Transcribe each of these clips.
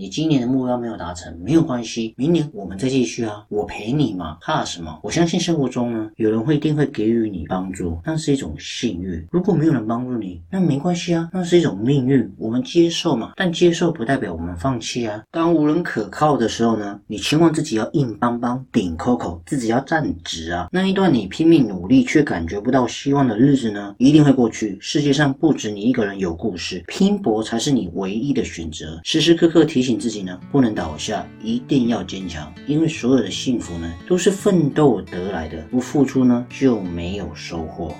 你今年的目标没有达成，没有关系，明年我们再继续啊，我陪你嘛，怕什么？我相信生活中呢，有人会一定会给予你帮助，那是一种幸运。如果没有人帮助你，那没关系啊，那是一种命运，我们接受嘛。但接受不代表我们放弃啊。当无人可靠的时候呢，你期望自己要硬邦邦顶 Coco，自己要站直啊。那一段你拼命努力却感觉不到希望的日子呢，一定会过去。世界上不止你一个人有故事，拼搏才是你唯一的选择。时时刻刻提醒。自己呢不能倒下，一定要坚强，因为所有的幸福呢都是奋斗得来的，不付出呢就没有收获。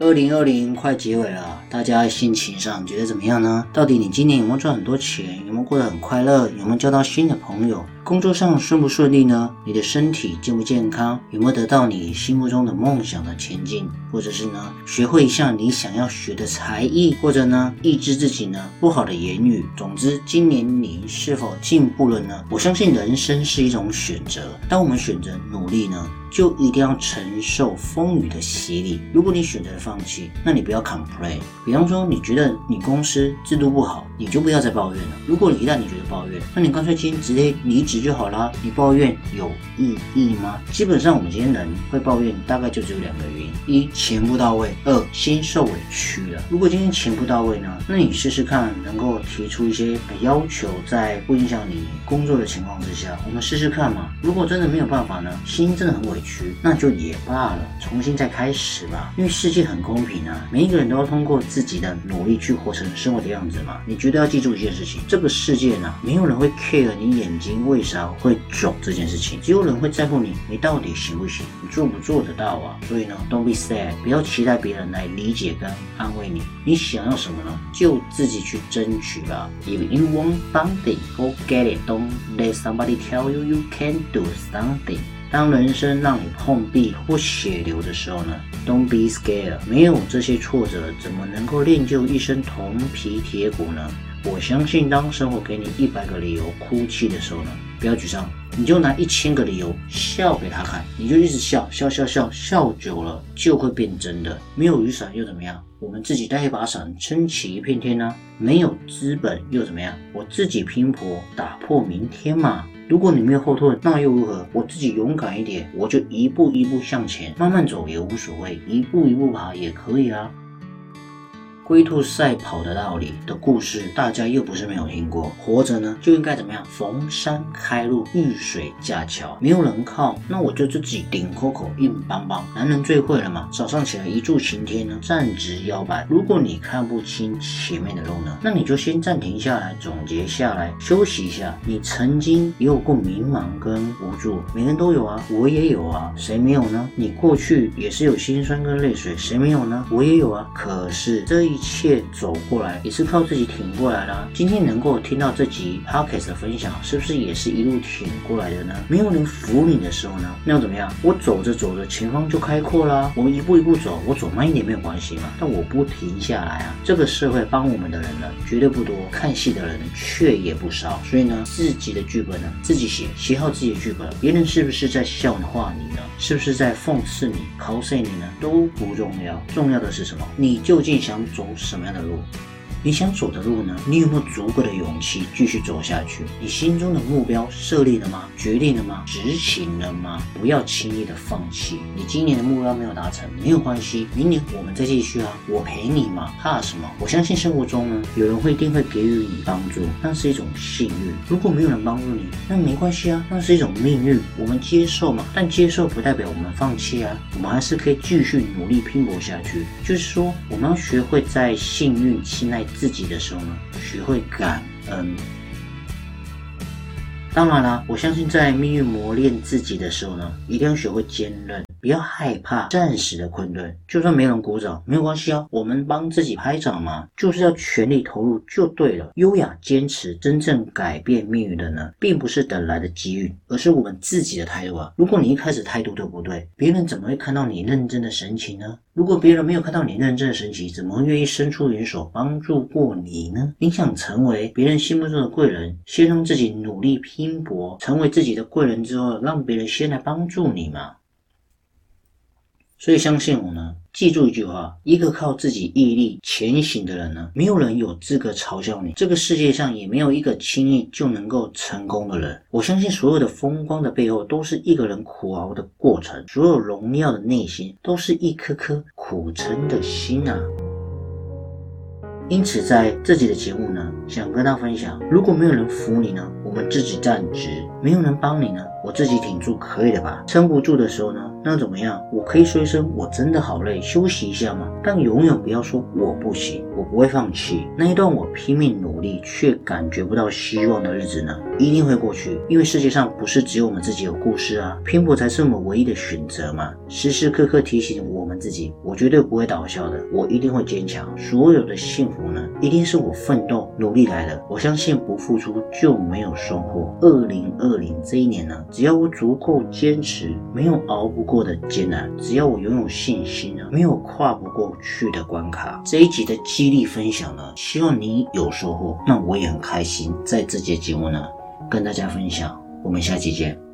二零二零快结尾了，大家心情上觉得怎么样呢？到底你今年有没有赚很多钱？有没有过得很快乐？有没有交到新的朋友？工作上顺不顺利呢？你的身体健不健康？有没有得到你心目中的梦想的前进？或者是呢，学会一项你想要学的才艺？或者呢，抑制自己呢不好的言语？总之，今年你是否进步了呢？我相信人生是一种选择，当我们选择努力呢，就一定要承受风雨的洗礼。如果你选择放弃，那你不要 complain。比方说，你觉得你公司制度不好，你就不要再抱怨了。如果你一旦你觉得抱怨，那你干脆今天直接离职。就好啦，你抱怨有意义吗？基本上我们今天人会抱怨，大概就只有两个原因：一钱不到位，二心受委屈了。如果今天钱不到位呢？那你试试看，能够提出一些要求，在不影响你工作的情况之下，我们试试看嘛。如果真的没有办法呢，心真的很委屈屈，那就也罢了，重新再开始吧。因为世界很公平啊，每一个人都要通过自己的努力去活成生活的样子嘛。你绝对要记住一件事情：这个世界呢，没有人会 care 你眼睛为。啥会肿这件事情，只有人会在乎你，你到底行不行，你做不做得到啊？所以呢，Don't be sad，不要期待别人来理解跟安慰你。你想要什么呢？就自己去争取吧。If you want something, go get it. Don't let somebody tell you you can't do something. 当人生让你碰壁或血流的时候呢，Don't be scared。没有这些挫折，怎么能够练就一身铜皮铁骨呢？我相信，当生活给你一百个理由哭泣的时候呢，不要沮丧，你就拿一千个理由笑给他看，你就一直笑笑笑笑笑久了就会变真的。没有雨伞又怎么样？我们自己带一把伞撑起一片天呢？没有资本又怎么样？我自己拼搏打破明天嘛。如果你没有后退，那又如何？我自己勇敢一点，我就一步一步向前，慢慢走也无所谓，一步一步爬也可以啊。龟兔赛跑的道理的故事，大家又不是没有听过。活着呢，就应该怎么样？逢山开路，遇水架桥。没有人靠，那我就自己顶 Coco 硬邦邦。男人最会了嘛？早上起来一柱擎天呢，站直腰板。如果你看不清前面的路呢，那你就先暂停下来，总结下来，休息一下。你曾经也有过迷茫跟无助，每个人都有啊，我也有啊，谁没有呢？你过去也是有心酸跟泪水，谁没有呢？我也有啊。可是这一一。切走过来也是靠自己挺过来的。今天能够听到这集 podcast 的分享，是不是也是一路挺过来的呢？没有人扶你的时候呢，那又怎么样？我走着走着，前方就开阔啦。我们一步一步走，我走慢一点没有关系嘛。但我不停下来啊。这个社会帮我们的人呢，绝对不多；看戏的人却也不少。所以呢，自己的剧本呢，自己写，写好自己的剧本。别人是不是在笑话你呢？是不是在讽刺你、cos 你呢？都不重要。重要的是什么？你究竟想走？什么样的路？你想走的路呢？你有没有足够的勇气继续走下去？你心中的目标设立了吗？决定了吗？执行了吗？不要轻易的放弃。你今年的目标没有达成，没有关系，明年我们再继续啊！我陪你嘛，怕什么？我相信生活中呢，有人会一定会给予你帮助，那是一种幸运。如果没有人帮助你，那没关系啊，那是一种命运，我们接受嘛。但接受不代表我们放弃啊，我们还是可以继续努力拼搏下去。就是说，我们要学会在幸运期内。自己的时候呢，学会感恩。当然了，我相信在命运磨练自己的时候呢，一定要学会坚韧，不要害怕暂时的困顿。就算没人鼓掌，没有关系啊，我们帮自己拍掌嘛，就是要全力投入就对了。优雅坚持，真正改变命运的呢，并不是等来的机遇，而是我们自己的态度啊。如果你一开始态度都不对，别人怎么会看到你认真的神情呢？如果别人没有看到你认真的神情，怎么会愿意伸出援手帮助过你呢？你想成为别人心目中的贵人，先让自己努力拼搏，成为自己的贵人之后，让别人先来帮助你嘛。所以相信我呢。记住一句话：一个靠自己毅力前行的人呢，没有人有资格嘲笑你。这个世界上也没有一个轻易就能够成功的人。我相信所有的风光的背后，都是一个人苦熬的过程；所有荣耀的内心，都是一颗颗苦撑的心啊。因此，在自己的节目呢，想跟大家分享：如果没有人扶你呢，我们自己站直；没有人帮你呢，我自己挺住，可以的吧？撑不住的时候呢？那怎么样？我可以说一声我真的好累，休息一下吗？但永远不要说我不行，我不会放弃。那一段我拼命努力却感觉不到希望的日子呢，一定会过去。因为世界上不是只有我们自己有故事啊，拼搏才是我们唯一的选择嘛。时时刻刻提醒我们自己，我绝对不会倒下的，我一定会坚强。所有的幸福呢，一定是我奋斗努力来的。我相信不付出就没有收获。二零二零这一年呢，只要我足够坚持，没有熬不过。的艰难，只要我拥有信心啊，没有跨不过去的关卡。这一集的激励分享呢，希望你有收获，那我也很开心，在这节节目呢跟大家分享。我们下期见。